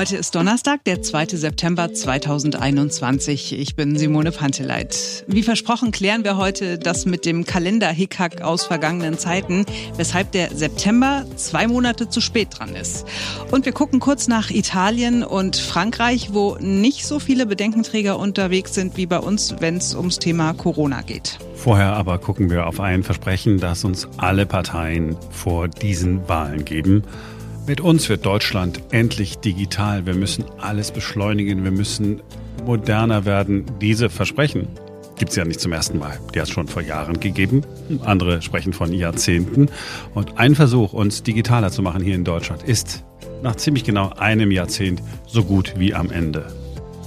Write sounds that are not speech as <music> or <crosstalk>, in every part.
Heute ist Donnerstag, der 2. September 2021. Ich bin Simone Panteleit. Wie versprochen klären wir heute das mit dem Kalender-Hickhack aus vergangenen Zeiten, weshalb der September zwei Monate zu spät dran ist. Und wir gucken kurz nach Italien und Frankreich, wo nicht so viele Bedenkenträger unterwegs sind wie bei uns, wenn es ums Thema Corona geht. Vorher aber gucken wir auf ein Versprechen, das uns alle Parteien vor diesen Wahlen geben. Mit uns wird Deutschland endlich digital. Wir müssen alles beschleunigen. Wir müssen moderner werden. Diese Versprechen gibt es ja nicht zum ersten Mal. Die hat es schon vor Jahren gegeben. Andere sprechen von Jahrzehnten. Und ein Versuch, uns digitaler zu machen hier in Deutschland, ist nach ziemlich genau einem Jahrzehnt so gut wie am Ende.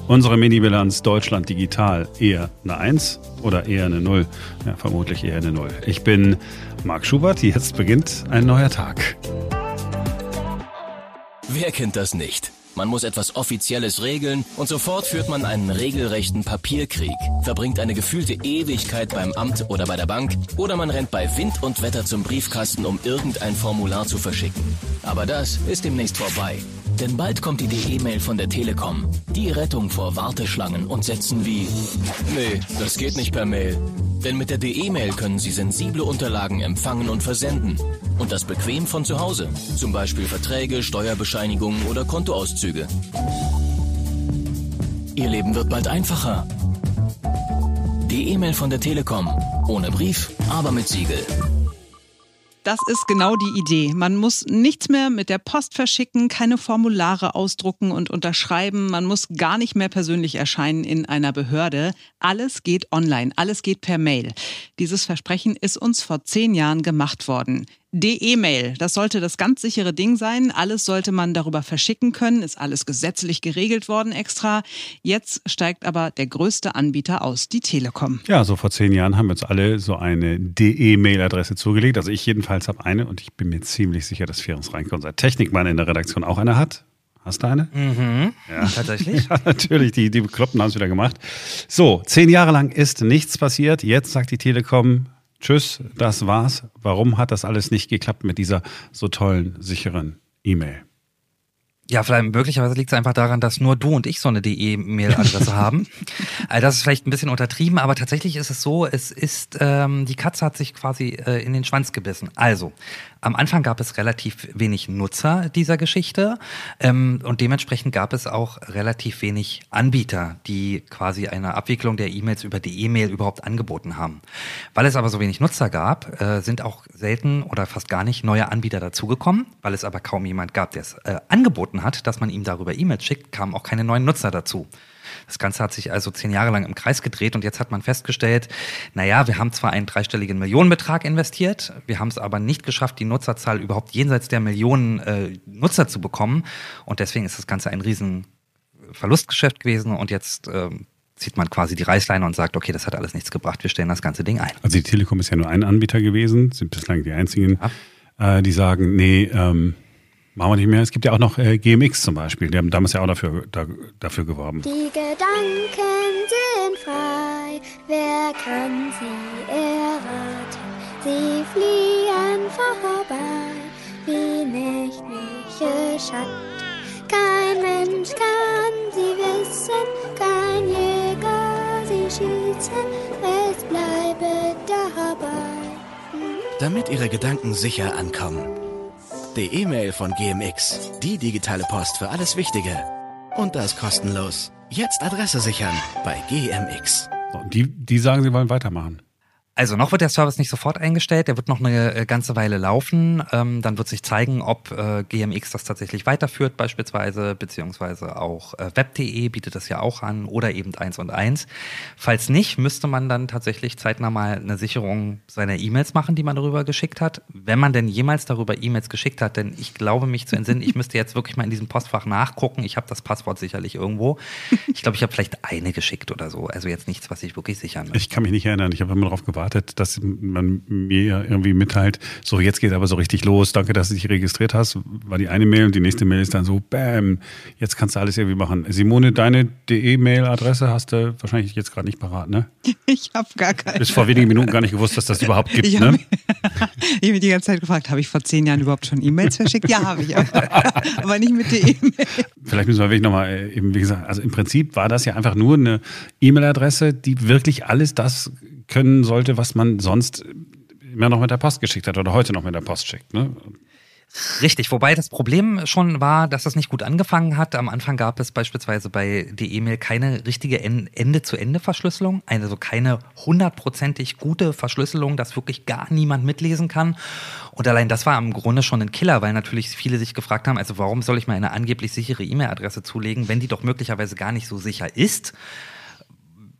Unsere Mini-Bilanz Deutschland digital eher eine 1 oder eher eine 0? Ja, vermutlich eher eine 0. Ich bin Marc Schubert. Jetzt beginnt ein neuer Tag. Wer kennt das nicht? Man muss etwas Offizielles regeln und sofort führt man einen regelrechten Papierkrieg, verbringt eine gefühlte Ewigkeit beim Amt oder bei der Bank oder man rennt bei Wind und Wetter zum Briefkasten, um irgendein Formular zu verschicken. Aber das ist demnächst vorbei. Denn bald kommt die DE-Mail von der Telekom. Die Rettung vor Warteschlangen und Sätzen wie Nee, das geht nicht per Mail. Denn mit der DE-Mail können Sie sensible Unterlagen empfangen und versenden. Und das bequem von zu Hause. Zum Beispiel Verträge, Steuerbescheinigungen oder Kontoauszüge. Ihr Leben wird bald einfacher. Die E-Mail von der Telekom. Ohne Brief, aber mit Siegel. Das ist genau die Idee. Man muss nichts mehr mit der Post verschicken, keine Formulare ausdrucken und unterschreiben. Man muss gar nicht mehr persönlich erscheinen in einer Behörde. Alles geht online, alles geht per Mail. Dieses Versprechen ist uns vor zehn Jahren gemacht worden. DE-Mail, das sollte das ganz sichere Ding sein. Alles sollte man darüber verschicken können, ist alles gesetzlich geregelt worden extra. Jetzt steigt aber der größte Anbieter aus, die Telekom. Ja, so vor zehn Jahren haben wir uns alle so eine DE-Mail-Adresse zugelegt. Also ich jedenfalls habe eine und ich bin mir ziemlich sicher, dass Ferenc Reinke, unser Technikmann in der Redaktion, auch eine hat. Hast du eine? Mhm. Ja. <laughs> Tatsächlich? ja, natürlich, die, die Bekloppten haben es wieder gemacht. So, zehn Jahre lang ist nichts passiert. Jetzt sagt die Telekom, Tschüss, das war's. Warum hat das alles nicht geklappt mit dieser so tollen, sicheren E-Mail? Ja, vielleicht möglicherweise liegt es einfach daran, dass nur du und ich so eine DE-Mail-Adresse <laughs> haben. Also das ist vielleicht ein bisschen untertrieben, aber tatsächlich ist es so, es ist, ähm, die Katze hat sich quasi äh, in den Schwanz gebissen. Also, am Anfang gab es relativ wenig Nutzer dieser Geschichte ähm, und dementsprechend gab es auch relativ wenig Anbieter, die quasi eine Abwicklung der E-Mails über die E-Mail überhaupt angeboten haben. Weil es aber so wenig Nutzer gab, äh, sind auch selten oder fast gar nicht neue Anbieter dazugekommen. Weil es aber kaum jemand gab, der es äh, angeboten hat, dass man ihm darüber E-Mails schickt, kamen auch keine neuen Nutzer dazu. Das Ganze hat sich also zehn Jahre lang im Kreis gedreht und jetzt hat man festgestellt, naja, wir haben zwar einen dreistelligen Millionenbetrag investiert, wir haben es aber nicht geschafft, die Nutzerzahl überhaupt jenseits der Millionen äh, Nutzer zu bekommen und deswegen ist das Ganze ein riesen Verlustgeschäft gewesen und jetzt ähm, zieht man quasi die Reißleine und sagt, okay, das hat alles nichts gebracht, wir stellen das ganze Ding ein. Also die Telekom ist ja nur ein Anbieter gewesen, sind bislang die einzigen, ja. äh, die sagen, nee, ähm, Machen wir nicht mehr. Es gibt ja auch noch äh, GMX zum Beispiel. Die haben damals ja auch dafür, da, dafür geworben. Die Gedanken sind frei. Wer kann sie erraten? Sie fliehen vorbei wie nächtliche Schatten. Kein Mensch kann sie wissen, kein Jäger sie schießen. Es bleibe dabei. Damit Ihre Gedanken sicher ankommen die E-Mail von GMX. Die digitale Post für alles Wichtige. Und das kostenlos. Jetzt Adresse sichern bei GMX. Die, die sagen, sie wollen weitermachen. Also noch wird der Service nicht sofort eingestellt, der wird noch eine äh, ganze Weile laufen. Ähm, dann wird sich zeigen, ob äh, GMX das tatsächlich weiterführt beispielsweise, beziehungsweise auch äh, web.de bietet das ja auch an oder eben eins und eins. Falls nicht, müsste man dann tatsächlich zeitnah mal eine Sicherung seiner E-Mails machen, die man darüber geschickt hat. Wenn man denn jemals darüber E-Mails geschickt hat, denn ich glaube mich zu entsinnen, ich müsste jetzt wirklich mal in diesem Postfach nachgucken. Ich habe das Passwort sicherlich irgendwo. Ich glaube, ich habe vielleicht eine geschickt oder so. Also jetzt nichts, was ich wirklich sichern möchte. Ich kann mich nicht erinnern, ich habe immer darauf gewartet gewartet, dass man mir irgendwie mitteilt, so jetzt geht aber so richtig los, danke, dass du dich registriert hast, war die eine Mail und die nächste Mail ist dann so, bam, jetzt kannst du alles irgendwie machen. Simone, deine DE-Mail-Adresse hast du wahrscheinlich jetzt gerade nicht parat, ne? <laughs> Ich habe gar keine. Bis vor wenigen Minuten gar nicht gewusst, dass das überhaupt gibt, Ich ne? habe <laughs> hab mich die ganze Zeit gefragt, habe ich vor zehn Jahren überhaupt schon E-Mails verschickt? Ja, habe ich, aber, <laughs> aber nicht mit der E-Mail. Vielleicht müssen wir wirklich nochmal, äh, eben wie gesagt, also im Prinzip war das ja einfach nur eine E-Mail-Adresse, die wirklich alles das können sollte, was man sonst immer noch mit der Post geschickt hat oder heute noch mit der Post schickt. Ne? Richtig, wobei das Problem schon war, dass das nicht gut angefangen hat. Am Anfang gab es beispielsweise bei der E-Mail keine richtige En- Ende-zu-Ende-Verschlüsselung, also keine hundertprozentig gute Verschlüsselung, dass wirklich gar niemand mitlesen kann. Und allein das war im Grunde schon ein Killer, weil natürlich viele sich gefragt haben, also warum soll ich mir eine angeblich sichere E-Mail-Adresse zulegen, wenn die doch möglicherweise gar nicht so sicher ist?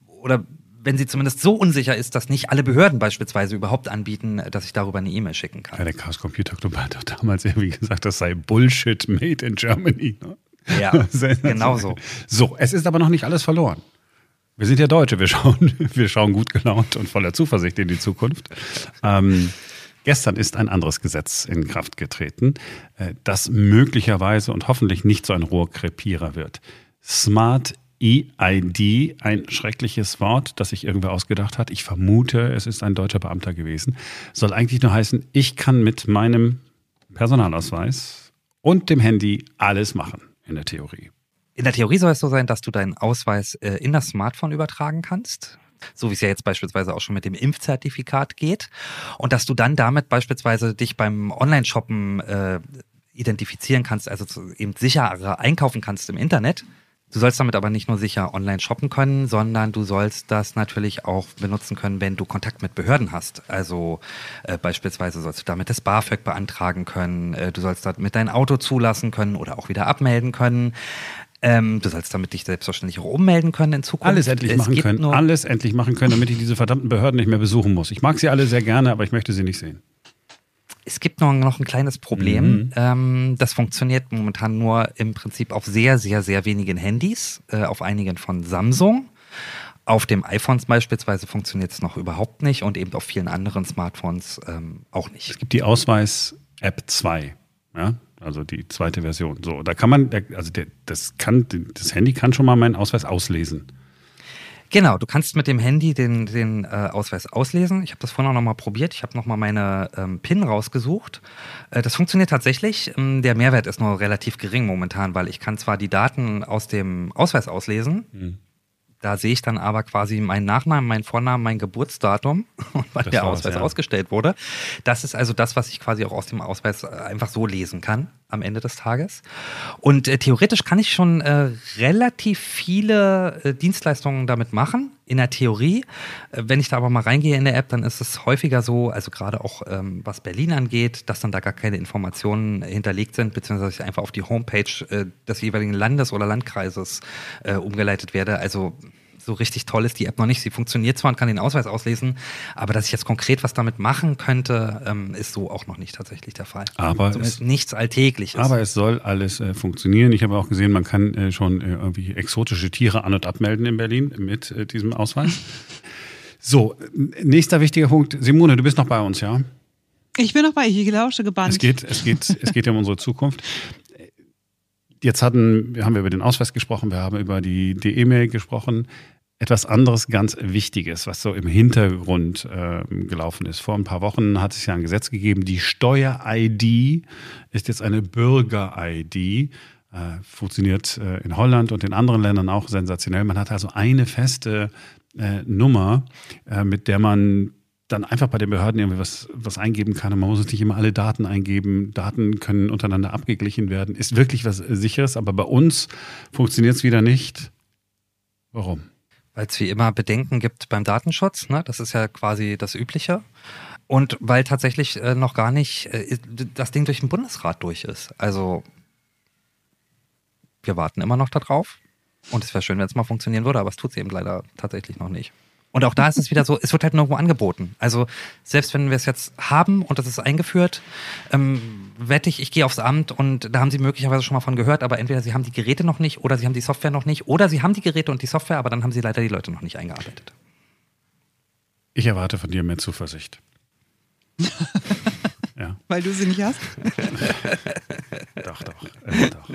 Oder wenn sie zumindest so unsicher ist, dass nicht alle Behörden beispielsweise überhaupt anbieten, dass ich darüber eine E-Mail schicken kann. Ja, der Chaos Computer Club hat doch damals irgendwie gesagt, das sei Bullshit made in Germany. Ne? Ja, <laughs> genau so. So, es ist aber noch nicht alles verloren. Wir sind ja Deutsche, wir schauen, <laughs> wir schauen gut gelaunt und voller Zuversicht in die Zukunft. Ähm, gestern ist ein anderes Gesetz in Kraft getreten, äh, das möglicherweise und hoffentlich nicht so ein Rohrkrepierer wird. Smart EID, ein schreckliches Wort, das sich irgendwer ausgedacht hat. Ich vermute, es ist ein deutscher Beamter gewesen. Soll eigentlich nur heißen, ich kann mit meinem Personalausweis und dem Handy alles machen, in der Theorie. In der Theorie soll es so sein, dass du deinen Ausweis äh, in das Smartphone übertragen kannst. So wie es ja jetzt beispielsweise auch schon mit dem Impfzertifikat geht. Und dass du dann damit beispielsweise dich beim Online-Shoppen äh, identifizieren kannst, also eben sicherer einkaufen kannst im Internet. Du sollst damit aber nicht nur sicher online shoppen können, sondern du sollst das natürlich auch benutzen können, wenn du Kontakt mit Behörden hast. Also äh, beispielsweise sollst du damit das BAföG beantragen können, äh, du sollst damit dein Auto zulassen können oder auch wieder abmelden können. Ähm, du sollst damit dich selbstverständlich auch ummelden können in Zukunft. Alles endlich Es machen können. Alles endlich machen können, damit ich diese verdammten Behörden nicht mehr besuchen muss. Ich mag sie alle sehr gerne, aber ich möchte sie nicht sehen. Es gibt noch, noch ein kleines Problem. Ähm, das funktioniert momentan nur im Prinzip auf sehr, sehr, sehr wenigen Handys, äh, auf einigen von Samsung. Auf dem iPhones beispielsweise funktioniert es noch überhaupt nicht und eben auf vielen anderen Smartphones ähm, auch nicht. Es gibt die Ausweis-App 2. Ja? Also die zweite Version. So, da kann man, also der, das kann, das Handy kann schon mal meinen Ausweis auslesen. Genau, du kannst mit dem Handy den, den äh, Ausweis auslesen. Ich habe das vorhin auch nochmal probiert. Ich habe nochmal meine ähm, PIN rausgesucht. Äh, das funktioniert tatsächlich. Ähm, der Mehrwert ist nur relativ gering momentan, weil ich kann zwar die Daten aus dem Ausweis auslesen, da sehe ich dann aber quasi meinen Nachnamen, meinen Vornamen, mein Geburtsdatum <laughs> und wann der Ausweis ja. ausgestellt wurde. Das ist also das, was ich quasi auch aus dem Ausweis äh, einfach so lesen kann am Ende des Tages. Und äh, theoretisch kann ich schon äh, relativ viele äh, Dienstleistungen damit machen, in der Theorie. Äh, wenn ich da aber mal reingehe in der App, dann ist es häufiger so, also gerade auch ähm, was Berlin angeht, dass dann da gar keine Informationen hinterlegt sind, beziehungsweise ich einfach auf die Homepage äh, des jeweiligen Landes oder Landkreises äh, umgeleitet werde. Also so richtig toll ist die App noch nicht. Sie funktioniert zwar und kann den Ausweis auslesen, aber dass ich jetzt konkret was damit machen könnte, ähm, ist so auch noch nicht tatsächlich der Fall. Aber Zumindest es- nichts Alltägliches. Aber es soll alles äh, funktionieren. Ich habe auch gesehen, man kann äh, schon äh, irgendwie exotische Tiere an- und abmelden in Berlin mit äh, diesem Ausweis. <laughs> So, nächster wichtiger Punkt. Simone, du bist noch bei uns, ja? Ich bin noch bei ich lausche gebannt. Es geht, es geht, es geht ja um unsere Zukunft. Jetzt hatten, wir haben über den Ausweis gesprochen, wir haben über die, die E-Mail gesprochen. Etwas anderes ganz Wichtiges, was so im Hintergrund äh, gelaufen ist. Vor ein paar Wochen hat es ja ein Gesetz gegeben, die Steuer-ID ist jetzt eine Bürger-ID. Äh, funktioniert äh, in Holland und in anderen Ländern auch sensationell. Man hat also eine feste äh, Nummer, mit der man dann einfach bei den Behörden irgendwie was, was eingeben kann. Und man muss jetzt nicht immer alle Daten eingeben. Daten können untereinander abgeglichen werden. Ist wirklich was Sicheres, aber bei uns funktioniert es wieder nicht. Warum? Weil es wie immer Bedenken gibt beim Datenschutz, ne? das ist ja quasi das Übliche. Und weil tatsächlich äh, noch gar nicht äh, das Ding durch den Bundesrat durch ist. Also wir warten immer noch darauf. Und es wäre schön, wenn es mal funktionieren würde, aber es tut es eben leider tatsächlich noch nicht. Und auch da ist es wieder so, es wird halt nirgendwo angeboten. Also selbst wenn wir es jetzt haben und das ist eingeführt, ähm, wette ich, ich gehe aufs Amt und da haben Sie möglicherweise schon mal von gehört, aber entweder Sie haben die Geräte noch nicht oder Sie haben die Software noch nicht oder Sie haben die Geräte und die Software, aber dann haben Sie leider die Leute noch nicht eingearbeitet. Ich erwarte von dir mehr Zuversicht. <laughs> ja. Weil du sie nicht hast? <laughs> doch, doch, äh, doch.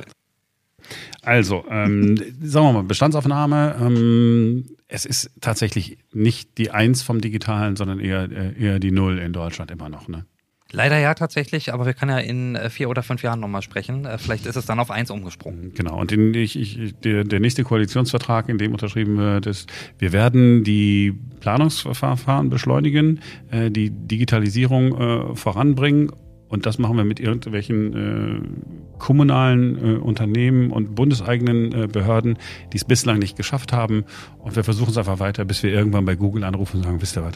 Also, ähm, sagen wir mal, Bestandsaufnahme. Ähm, es ist tatsächlich nicht die Eins vom Digitalen, sondern eher, äh, eher die Null in Deutschland immer noch. Ne? Leider ja, tatsächlich, aber wir können ja in äh, vier oder fünf Jahren nochmal sprechen. Äh, vielleicht ist es dann auf eins umgesprungen. Genau, und in, ich, ich, der, der nächste Koalitionsvertrag, in dem unterschrieben wird, ist, wir werden die Planungsverfahren beschleunigen, die Digitalisierung voranbringen und das machen wir mit irgendwelchen äh, kommunalen äh, Unternehmen und bundeseigenen äh, Behörden, die es bislang nicht geschafft haben. Und wir versuchen es einfach weiter, bis wir irgendwann bei Google anrufen und sagen, wisst ihr was,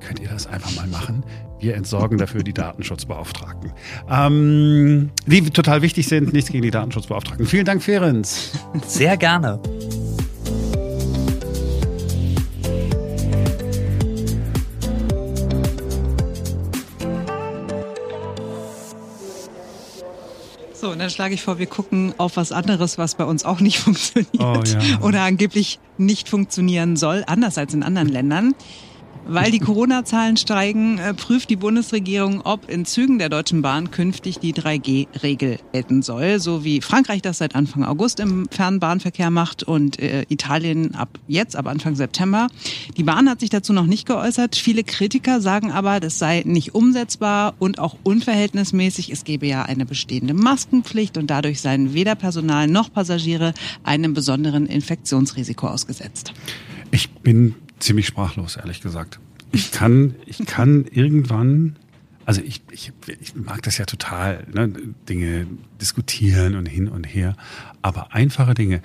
könnt ihr das einfach mal machen? Wir entsorgen dafür die Datenschutzbeauftragten. Ähm, die total wichtig sind, nichts gegen die Datenschutzbeauftragten. Vielen Dank, Ferenc. Sehr gerne. Dann schlage ich vor, wir gucken auf was anderes, was bei uns auch nicht <laughs> funktioniert oh, ja. oder angeblich nicht funktionieren soll, anders als in anderen Ländern. Weil die Corona-Zahlen steigen, äh, prüft die Bundesregierung, ob in Zügen der Deutschen Bahn künftig die 3G-Regel gelten soll, so wie Frankreich das seit Anfang August im Fernbahnverkehr macht und äh, Italien ab jetzt, ab Anfang September. Die Bahn hat sich dazu noch nicht geäußert. Viele Kritiker sagen aber, das sei nicht umsetzbar und auch unverhältnismäßig. Es gebe ja eine bestehende Maskenpflicht und dadurch seien weder Personal noch Passagiere einem besonderen Infektionsrisiko ausgesetzt. Ich bin ziemlich sprachlos, ehrlich gesagt. Ich kann, ich kann irgendwann, also ich, ich, ich mag das ja total, ne, Dinge diskutieren und hin und her, aber einfache Dinge.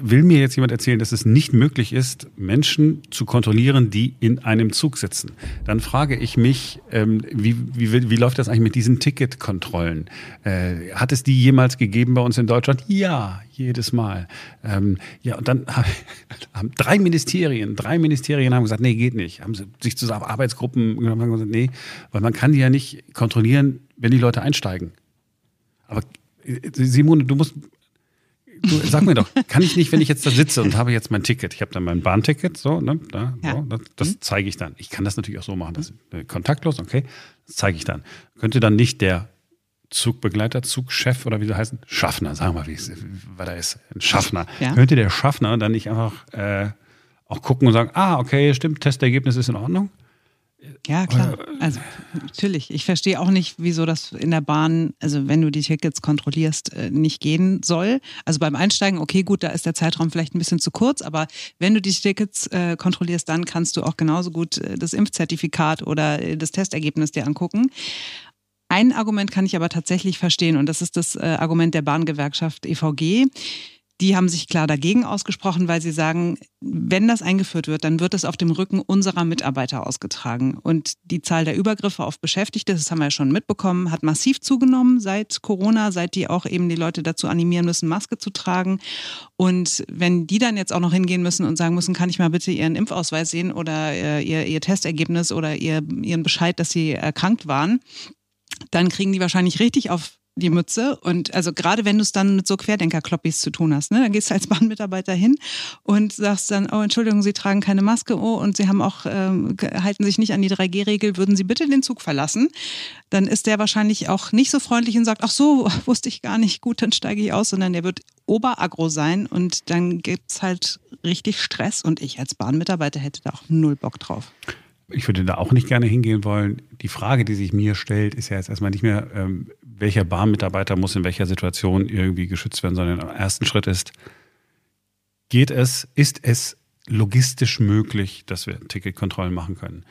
Will mir jetzt jemand erzählen, dass es nicht möglich ist, Menschen zu kontrollieren, die in einem Zug sitzen? Dann frage ich mich, ähm, wie, wie, wie läuft das eigentlich mit diesen Ticketkontrollen? Äh, hat es die jemals gegeben bei uns in Deutschland? Ja, jedes Mal. Ähm, ja, und dann <laughs> haben drei Ministerien, drei Ministerien haben gesagt, nee, geht nicht. Haben sich zusammen Arbeitsgruppen genommen und gesagt, nee, weil man kann die ja nicht kontrollieren, wenn die Leute einsteigen. Aber äh, Simone, du musst Du, sag mir doch, kann ich nicht, wenn ich jetzt da sitze und habe jetzt mein Ticket, ich habe dann mein Bahnticket, so, ne, da, ja. so, das, das mhm. zeige ich dann. Ich kann das natürlich auch so machen, das äh, kontaktlos, okay, das zeige ich dann. Könnte dann nicht der Zugbegleiter, Zugchef oder wie sie heißen, Schaffner, sagen wir mal, wie es, was da ist, ein Schaffner. Ja. Könnte der Schaffner dann nicht einfach äh, auch gucken und sagen, ah, okay, stimmt, Testergebnis ist in Ordnung? Ja, klar. Also natürlich. Ich verstehe auch nicht, wieso das in der Bahn, also wenn du die Tickets kontrollierst, äh, nicht gehen soll. Also beim Einsteigen, okay, gut, da ist der Zeitraum vielleicht ein bisschen zu kurz, aber wenn du die Tickets äh, kontrollierst, dann kannst du auch genauso gut äh, das Impfzertifikat oder das Testergebnis dir angucken. Ein Argument kann ich aber tatsächlich verstehen und das ist das Argument der Bahngewerkschaft EVG die haben sich klar dagegen ausgesprochen, weil sie sagen, wenn das eingeführt wird, dann wird es auf dem Rücken unserer Mitarbeiter ausgetragen. Und die Zahl der Übergriffe auf Beschäftigte, das haben wir ja schon mitbekommen, hat massiv zugenommen seit Corona, seit die auch eben die Leute dazu animieren müssen, Maske zu tragen. Und wenn die dann jetzt auch noch hingehen müssen und sagen müssen, kann ich mal bitte ihren Impfausweis sehen oder äh, ihr, ihr Testergebnis oder ihr, ihren Bescheid, dass sie erkrankt waren, dann kriegen die wahrscheinlich richtig auf die Mütze. Und also gerade wenn du es dann mit so Querdenker-Kloppis zu tun hast, ne, dann gehst du als Bahnmitarbeiter hin und sagst dann, oh Entschuldigung, Sie tragen keine Maske, oh, und Sie haben auch, ähm, halten sich nicht an die 3G-Regel, würden Sie bitte den Zug verlassen? Dann ist der wahrscheinlich auch nicht so freundlich und sagt, ach so, <laughs> wusste ich gar nicht, gut, dann steige ich aus, sondern der wird oberagro sein und dann gibt's halt richtig Stress und ich als Bahnmitarbeiter hätte da auch null Bock drauf ich würde da auch nicht gerne hingehen wollen. Die Frage, die sich mir stellt, ist ja jetzt erstmal nicht mehr, ähm, welcher Bahnmitarbeiter muss in welcher Situation irgendwie geschützt werden, sondern der erste Schritt ist, geht es, ist es logistisch möglich, dass wir Ticketkontrollen machen können?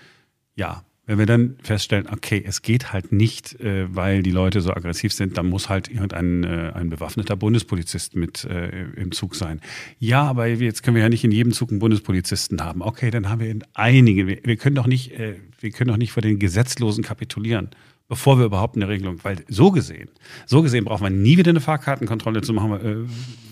Ja. Wenn wir dann feststellen, okay, es geht halt nicht, äh, weil die Leute so aggressiv sind, dann muss halt irgendein äh, ein bewaffneter Bundespolizist mit äh, im Zug sein. Ja, aber jetzt können wir ja nicht in jedem Zug einen Bundespolizisten haben. Okay, dann haben wir in einigen. Wir, können doch nicht, wir können doch nicht vor den Gesetzlosen kapitulieren bevor wir überhaupt eine Regelung, weil so gesehen, so gesehen braucht man nie wieder eine Fahrkartenkontrolle zu machen, äh,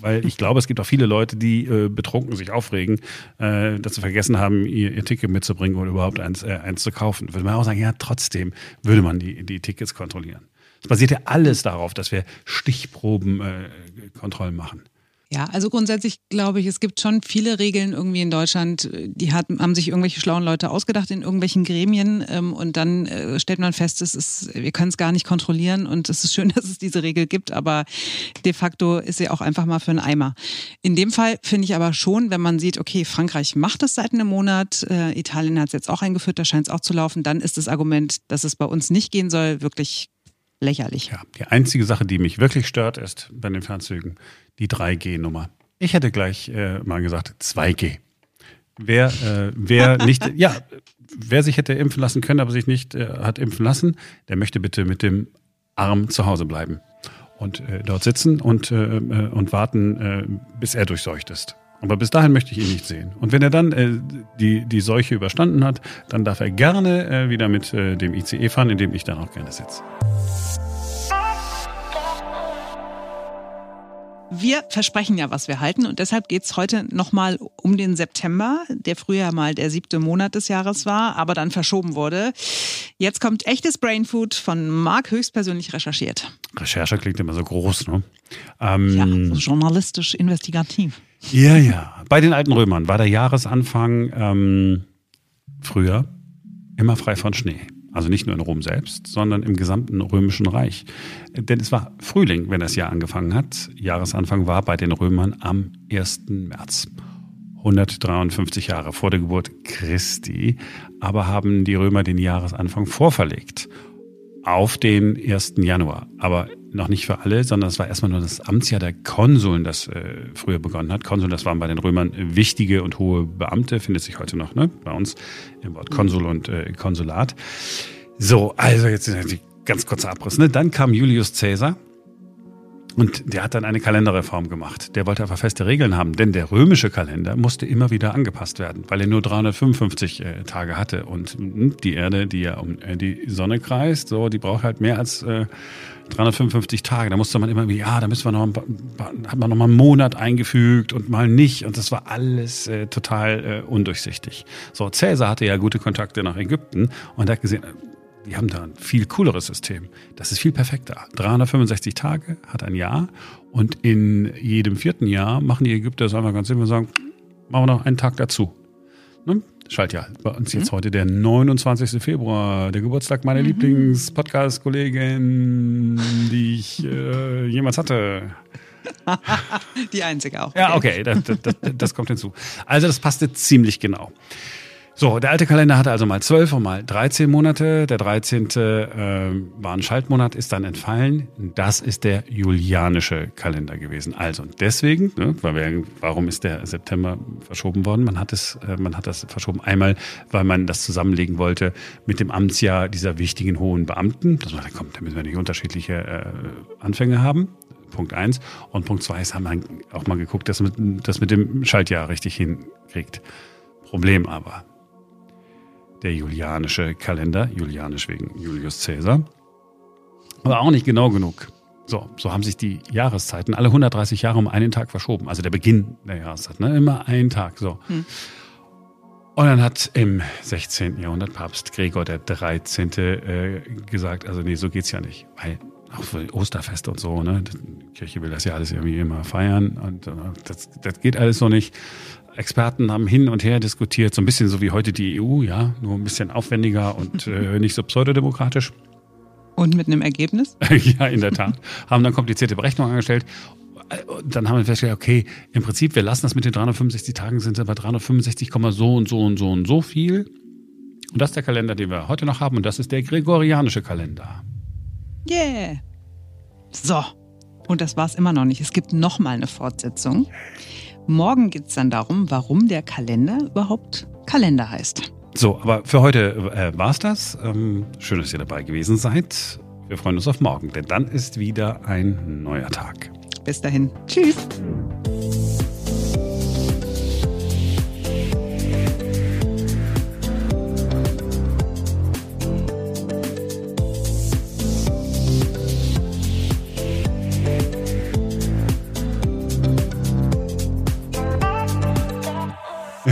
weil ich glaube, es gibt auch viele Leute, die äh, betrunken sich aufregen, äh, dass sie vergessen haben, ihr, ihr Ticket mitzubringen oder überhaupt eins, eins zu kaufen. Würde man auch sagen, ja, trotzdem würde man die, die Tickets kontrollieren. Es basiert ja alles darauf, dass wir Stichprobenkontrollen machen. Ja, also grundsätzlich glaube ich, es gibt schon viele Regeln irgendwie in Deutschland, die hat, haben sich irgendwelche schlauen Leute ausgedacht in irgendwelchen Gremien ähm, und dann äh, stellt man fest, es ist, wir können es gar nicht kontrollieren und es ist schön, <laughs> dass es diese Regel gibt, aber de facto ist sie auch einfach mal für einen Eimer. In dem Fall finde ich aber schon, wenn man sieht, okay, Frankreich macht es seit einem Monat, äh, Italien hat es jetzt auch eingeführt, da scheint es auch zu laufen, dann ist das Argument, dass es bei uns nicht gehen soll, wirklich lächerlich. Ja, die einzige Sache, die mich wirklich stört, ist bei den Fernzügen die 3G-Nummer. Ich hätte gleich äh, mal gesagt 2G. Wer, äh, wer <laughs> nicht, ja, wer sich hätte impfen lassen können, aber sich nicht äh, hat impfen lassen, der möchte bitte mit dem Arm zu Hause bleiben und äh, dort sitzen und, äh, äh, und warten, bis er durchseucht ist. Aber bis dahin möchte ich ihn nicht sehen. Und wenn er dann äh, die, die Seuche überstanden hat, dann darf er gerne äh, wieder mit äh, dem ICE fahren, in dem ich dann auch gerne sitze. Wir versprechen ja, was wir halten und deshalb geht's heute nochmal um den September, der früher mal der siebte Monat des Jahres war, aber dann verschoben wurde. Jetzt kommt echtes Brainfood von Marc höchstpersönlich recherchiert. Recherche klingt immer so groß, ne? Ähm, ja, so journalistisch investigativ. Ja, ja. Bei den alten Römern war der Jahresanfang ähm, früher immer frei von Schnee. Also nicht nur in Rom selbst, sondern im gesamten römischen Reich. Denn es war Frühling, wenn das Jahr angefangen hat. Jahresanfang war bei den Römern am 1. März. 153 Jahre vor der Geburt Christi, aber haben die Römer den Jahresanfang vorverlegt auf den 1. Januar. Aber noch nicht für alle, sondern es war erstmal nur das Amtsjahr der Konsuln, das äh, früher begonnen hat. Konsul, das waren bei den Römern wichtige und hohe Beamte, findet sich heute noch ne? bei uns im Wort Konsul und äh, Konsulat. So, also jetzt die ganz kurzer Abriss. Ne? Dann kam Julius Caesar und der hat dann eine Kalenderreform gemacht. Der wollte einfach feste Regeln haben, denn der römische Kalender musste immer wieder angepasst werden, weil er nur 355 äh, Tage hatte. Und hm, die Erde, die ja um äh, die Sonne kreist, so, die braucht halt mehr als äh, 355 Tage. Da musste man immer, ja, da müssen wir noch, ein, hat man noch mal einen Monat eingefügt und mal nicht. Und das war alles äh, total äh, undurchsichtig. So, Caesar hatte ja gute Kontakte nach Ägypten und hat gesehen, die haben da ein viel cooleres System. Das ist viel perfekter. 365 Tage hat ein Jahr und in jedem vierten Jahr machen die Ägypter das einfach ganz simpel und sagen, machen wir noch einen Tag dazu. Ne? Schaltjahr. Bei uns jetzt mhm. heute der 29. Februar, der Geburtstag meiner mhm. Lieblings-Podcast-Kollegin, die ich äh, jemals hatte. <laughs> die einzige auch. Ja, okay, das, das, das kommt hinzu. Also das passte ziemlich genau. So, der alte Kalender hatte also mal zwölf und mal 13 Monate. Der 13. Äh, war ein Schaltmonat, ist dann entfallen. Das ist der julianische Kalender gewesen. Also deswegen, ne, weil wir, warum ist der September verschoben worden? Man hat es, äh, man hat das verschoben einmal, weil man das zusammenlegen wollte mit dem Amtsjahr dieser wichtigen hohen Beamten. Das war, da kommt, da müssen wir nicht unterschiedliche äh, Anfänge haben. Punkt eins. Und Punkt zwei ist, haben wir auch mal geguckt, dass man das mit dem Schaltjahr richtig hinkriegt. Problem aber, der julianische Kalender, julianisch wegen Julius Caesar. Aber auch nicht genau genug. So, so haben sich die Jahreszeiten alle 130 Jahre um einen Tag verschoben. Also der Beginn der Jahreszeit, ne? immer einen Tag. So. Hm. Und dann hat im 16. Jahrhundert Papst Gregor der 13. Äh, gesagt, also nee, so geht's ja nicht. Weil auch für Osterfest und so, ne? Die Kirche will das ja alles irgendwie immer feiern und äh, das, das geht alles so nicht. Experten haben hin und her diskutiert, so ein bisschen so wie heute die EU, ja, nur ein bisschen aufwendiger und <laughs> äh, nicht so pseudodemokratisch. Und mit einem Ergebnis? <laughs> ja, in der Tat. haben dann komplizierte Berechnungen angestellt. Dann haben wir festgestellt, okay, im Prinzip, wir lassen das mit den 365 Tagen, sind aber 365, so und so und so und so viel. Und das ist der Kalender, den wir heute noch haben. Und das ist der gregorianische Kalender. Yeah. So. Und das war es immer noch nicht. Es gibt noch mal eine Fortsetzung. Morgen geht es dann darum, warum der Kalender überhaupt Kalender heißt. So, aber für heute äh, war es das. Ähm, schön, dass ihr dabei gewesen seid. Wir freuen uns auf morgen, denn dann ist wieder ein neuer Tag. Bis dahin. Tschüss.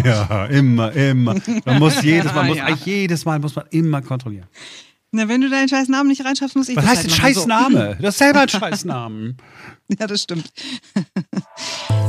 Ja, immer, immer. Man muss <laughs> jedes Mal, muss, ja. jedes Mal muss man immer kontrollieren. Na, wenn du deinen scheiß Namen nicht reinschaffst, muss ich Was das heißt halt denn scheiß Name? Du hast selber einen <laughs> scheiß Namen. Ja, das stimmt. <laughs>